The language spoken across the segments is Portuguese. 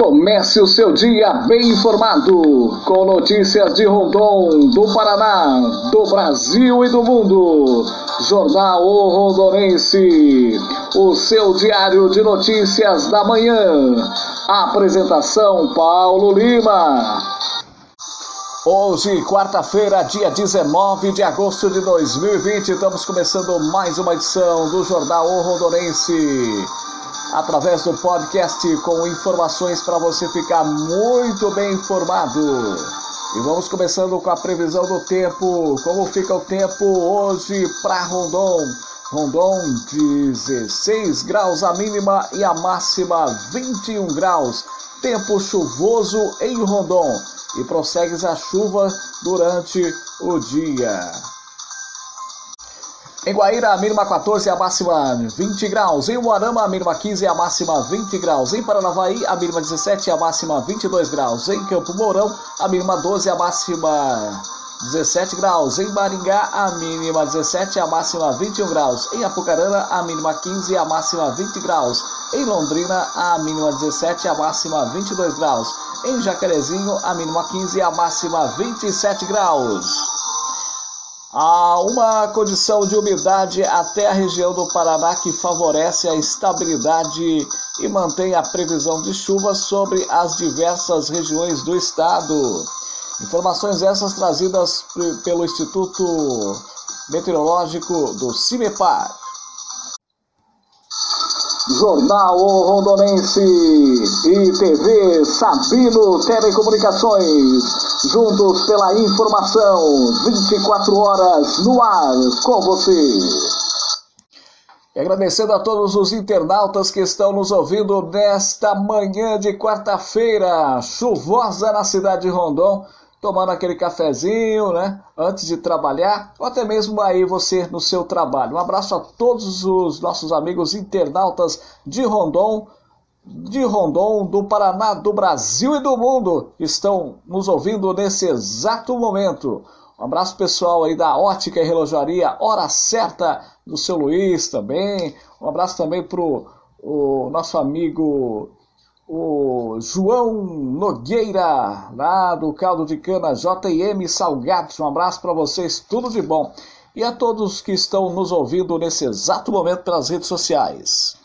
Comece o seu dia bem informado com notícias de Rondon, do Paraná, do Brasil e do mundo. Jornal O Rondonense, o seu diário de notícias da manhã. Apresentação Paulo Lima. Hoje, quarta-feira, dia 19 de agosto de 2020, estamos começando mais uma edição do Jornal O Rondonense através do podcast com informações para você ficar muito bem informado. E vamos começando com a previsão do tempo. Como fica o tempo hoje para Rondon? Rondon 16 graus a mínima e a máxima 21 graus. Tempo chuvoso em Rondon e prossegue a chuva durante o dia. Em Guaíra, a mínima 14 e a máxima 20 graus. Em Moarama, a mínima 15 e a máxima 20 graus. Em Paranavaí, a mínima 17 e a máxima 22 graus. Em Campo Mourão, a mínima 12 e a máxima 17 graus. Em Maringá, a mínima 17 e a máxima 21 graus. Em Apucarana, a mínima 15 e a máxima 20 graus. Em Londrina, a mínima 17 e a máxima 22 graus. Em Jacarezinho, a mínima 15 e a máxima 27 graus. Há uma condição de umidade até a região do Paraná que favorece a estabilidade e mantém a previsão de chuva sobre as diversas regiões do estado. Informações essas trazidas pelo Instituto Meteorológico do CIMEPAR. Jornal Rondonense e TV Sabino Telecomunicações. Juntos pela informação, 24 horas no ar com você. E agradecendo a todos os internautas que estão nos ouvindo nesta manhã de quarta-feira, chuvosa na cidade de Rondon tomando aquele cafezinho, né? Antes de trabalhar, ou até mesmo aí você no seu trabalho. Um abraço a todos os nossos amigos internautas de Rondon, de Rondon, do Paraná, do Brasil e do mundo estão nos ouvindo nesse exato momento. Um abraço pessoal aí da Ótica e Relojaria Hora Certa do seu Luiz também. Um abraço também pro o nosso amigo o João Nogueira, lá do Caldo de Cana JM Salgados. Um abraço para vocês, tudo de bom. E a todos que estão nos ouvindo nesse exato momento pelas redes sociais.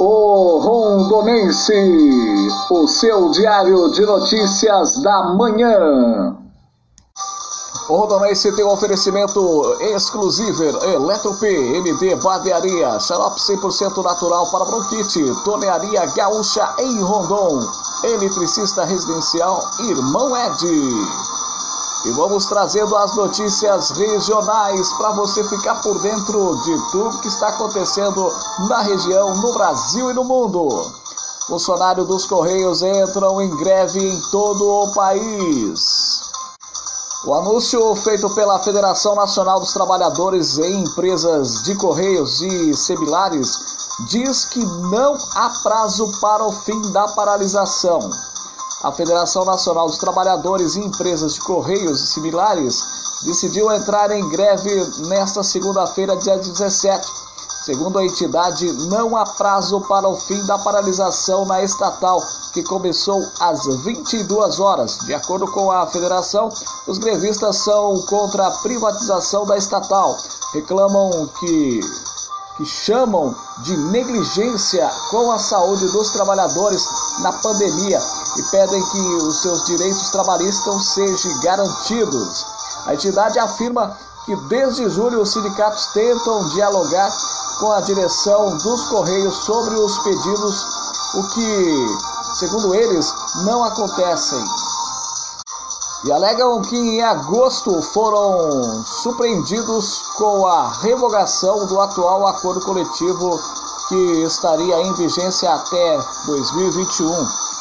O Rondonense, o seu diário de notícias da manhã. Rodonense tem um oferecimento exclusivo Eletrop MD Barbearia, xarope 100% natural para bronquite, Tornearia Gaúcha em Rondon, Eletricista Residencial Irmão Ed. E vamos trazendo as notícias regionais para você ficar por dentro de tudo que está acontecendo na região, no Brasil e no mundo. Funcionários dos Correios entram em greve em todo o país. O anúncio feito pela Federação Nacional dos Trabalhadores em Empresas de Correios e Similares diz que não há prazo para o fim da paralisação. A Federação Nacional dos Trabalhadores em Empresas de Correios e Similares decidiu entrar em greve nesta segunda-feira, dia 17. Segundo a entidade, não há prazo para o fim da paralisação na estatal que começou às 22 horas. De acordo com a federação, os grevistas são contra a privatização da estatal. Reclamam que que chamam de negligência com a saúde dos trabalhadores na pandemia e pedem que os seus direitos trabalhistas sejam garantidos. A entidade afirma que desde julho os sindicatos tentam dialogar com a direção dos Correios sobre os pedidos, o que segundo eles, não acontecem. E alegam que em agosto foram surpreendidos com a revogação do atual acordo coletivo que estaria em vigência até 2021.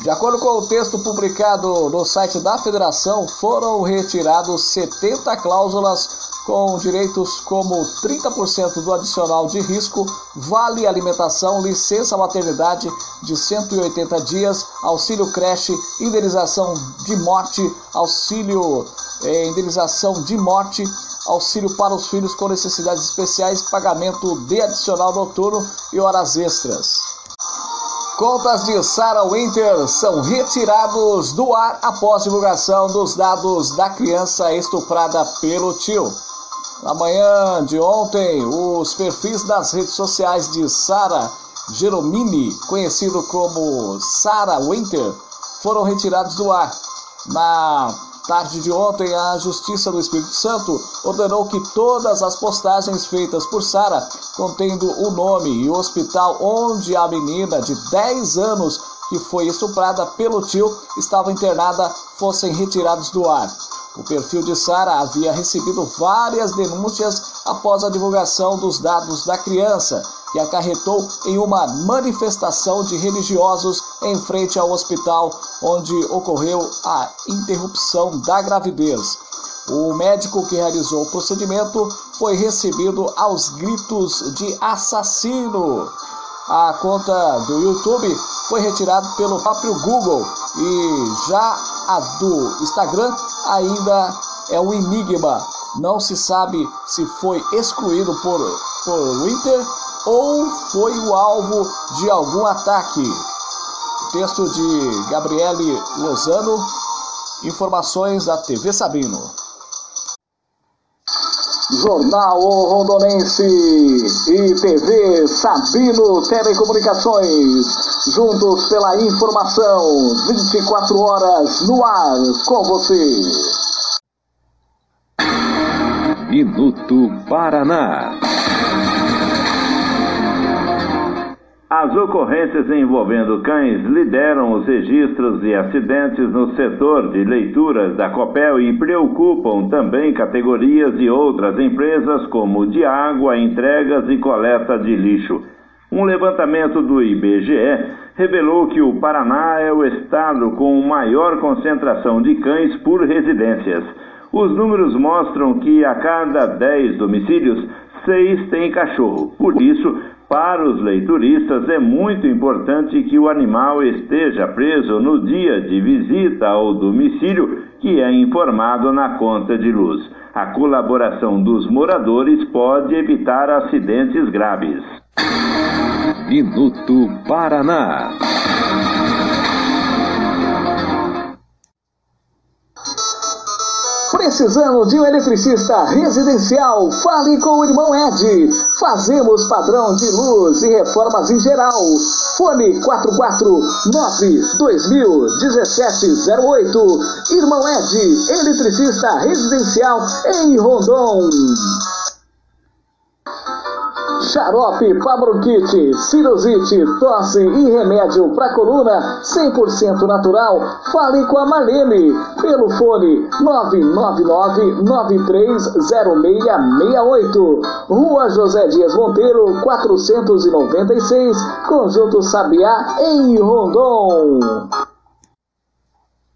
De acordo com o texto publicado no site da federação, foram retirados 70 cláusulas com direitos como 30% do adicional de risco, vale alimentação, licença maternidade de 180 dias, auxílio creche, indenização de morte, auxílio eh, indenização de morte, auxílio para os filhos com necessidades especiais, pagamento de adicional noturno e horas extras. Contas de Sarah Winter são retirados do ar após divulgação dos dados da criança estuprada pelo tio. Na manhã de ontem, os perfis das redes sociais de Sarah Geromini, conhecido como Sarah Winter, foram retirados do ar. Na tarde de ontem, a Justiça do Espírito Santo ordenou que todas as postagens feitas por Sara, contendo o nome e o hospital onde a menina de 10 anos que foi estuprada pelo tio estava internada, fossem retirados do ar. O perfil de Sara havia recebido várias denúncias após a divulgação dos dados da criança que acarretou em uma manifestação de religiosos em frente ao hospital onde ocorreu a interrupção da gravidez. O médico que realizou o procedimento foi recebido aos gritos de assassino. A conta do YouTube foi retirada pelo próprio Google e já a do Instagram ainda é um enigma. Não se sabe se foi excluído por, por Winter ou foi o alvo de algum ataque. Texto de Gabriele Lozano, informações da TV Sabino. Jornal Rondonense e TV Sabino Telecomunicações, juntos pela informação, 24 horas no ar com você. Minuto Paraná. As ocorrências envolvendo cães lideram os registros de acidentes no setor de leituras da Copel e preocupam também categorias de outras empresas como de água, entregas e coleta de lixo. Um levantamento do IBGE revelou que o Paraná é o estado com maior concentração de cães por residências. Os números mostram que a cada 10 domicílios, 6 têm cachorro. Por isso, para os leituristas, é muito importante que o animal esteja preso no dia de visita ao domicílio, que é informado na conta de luz. A colaboração dos moradores pode evitar acidentes graves. Minuto Paraná. Precisando de um eletricista residencial? Fale com o irmão Ed. Fazemos padrão de luz e reformas em geral. Fone 449-2017-08. Irmão Ed, eletricista residencial em Rondon. Xarope para bronquite, sinusite, tosse e remédio para coluna 100% natural. Fale com a Marlene pelo fone 999-930668. Rua José Dias Monteiro, 496, Conjunto Sabiá, em Rondon.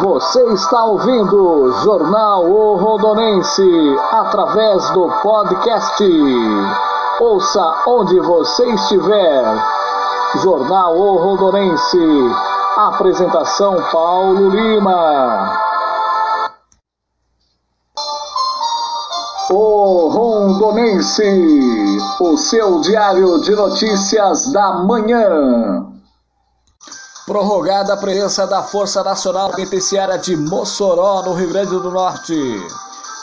Você está ouvindo Jornal O Rondonense através do podcast. Ouça onde você estiver. Jornal O Rondonense. Apresentação Paulo Lima. O Rondonense, o seu diário de notícias da manhã. Prorrogada a presença da Força Nacional Penitenciária de Mossoró, no Rio Grande do Norte.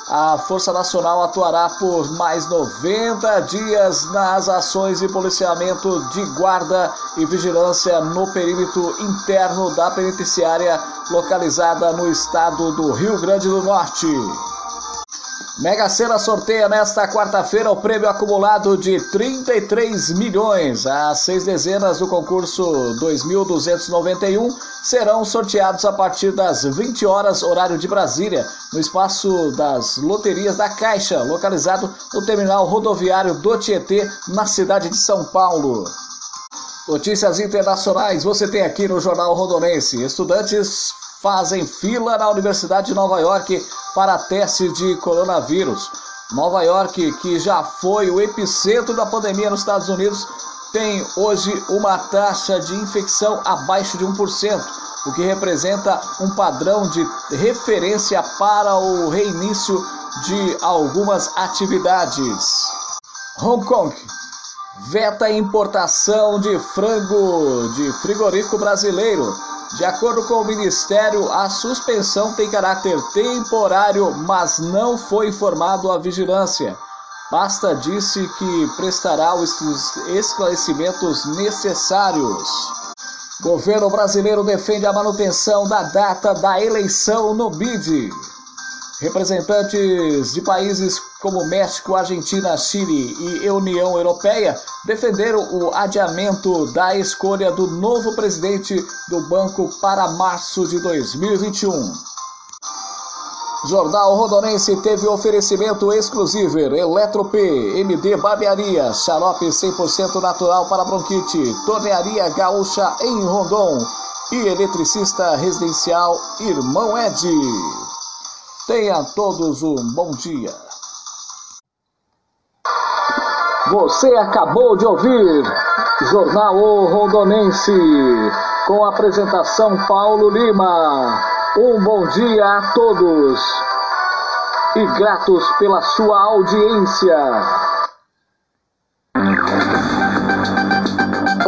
A Força Nacional atuará por mais 90 dias nas ações de policiamento de guarda e vigilância no perímetro interno da penitenciária localizada no estado do Rio Grande do Norte. Mega Sena sorteia nesta quarta-feira o prêmio acumulado de 33 milhões. As seis dezenas do concurso 2291 serão sorteados a partir das 20 horas, horário de Brasília, no espaço das loterias da Caixa, localizado no terminal rodoviário do Tietê, na cidade de São Paulo. Notícias internacionais você tem aqui no Jornal Rondonense. Estudantes fazem fila na Universidade de Nova York para teste de coronavírus. Nova York, que já foi o epicentro da pandemia nos Estados Unidos, tem hoje uma taxa de infecção abaixo de 1%, o que representa um padrão de referência para o reinício de algumas atividades. Hong Kong veta importação de frango de frigorífico brasileiro de acordo com o Ministério, a suspensão tem caráter temporário, mas não foi informado à vigilância. Basta disse que prestará os esclarecimentos necessários. Governo brasileiro defende a manutenção da data da eleição no BID. Representantes de países como México, Argentina, Chile e União Europeia defenderam o adiamento da escolha do novo presidente do banco para março de 2021. Jornal Rondonense teve oferecimento exclusivo Eletrop, MD Barbearia, xarope 100% natural para bronquite, Tornearia Gaúcha em Rondon e eletricista residencial Irmão Ed. Tenha todos um bom dia. Você acabou de ouvir Jornal o Rondonense, com apresentação Paulo Lima. Um bom dia a todos e gratos pela sua audiência.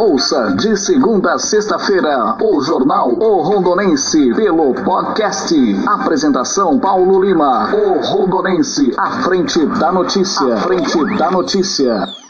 Ouça de segunda a sexta-feira o Jornal O Rondonense pelo podcast. Apresentação Paulo Lima. O Rondonense, à frente da notícia. À frente da notícia.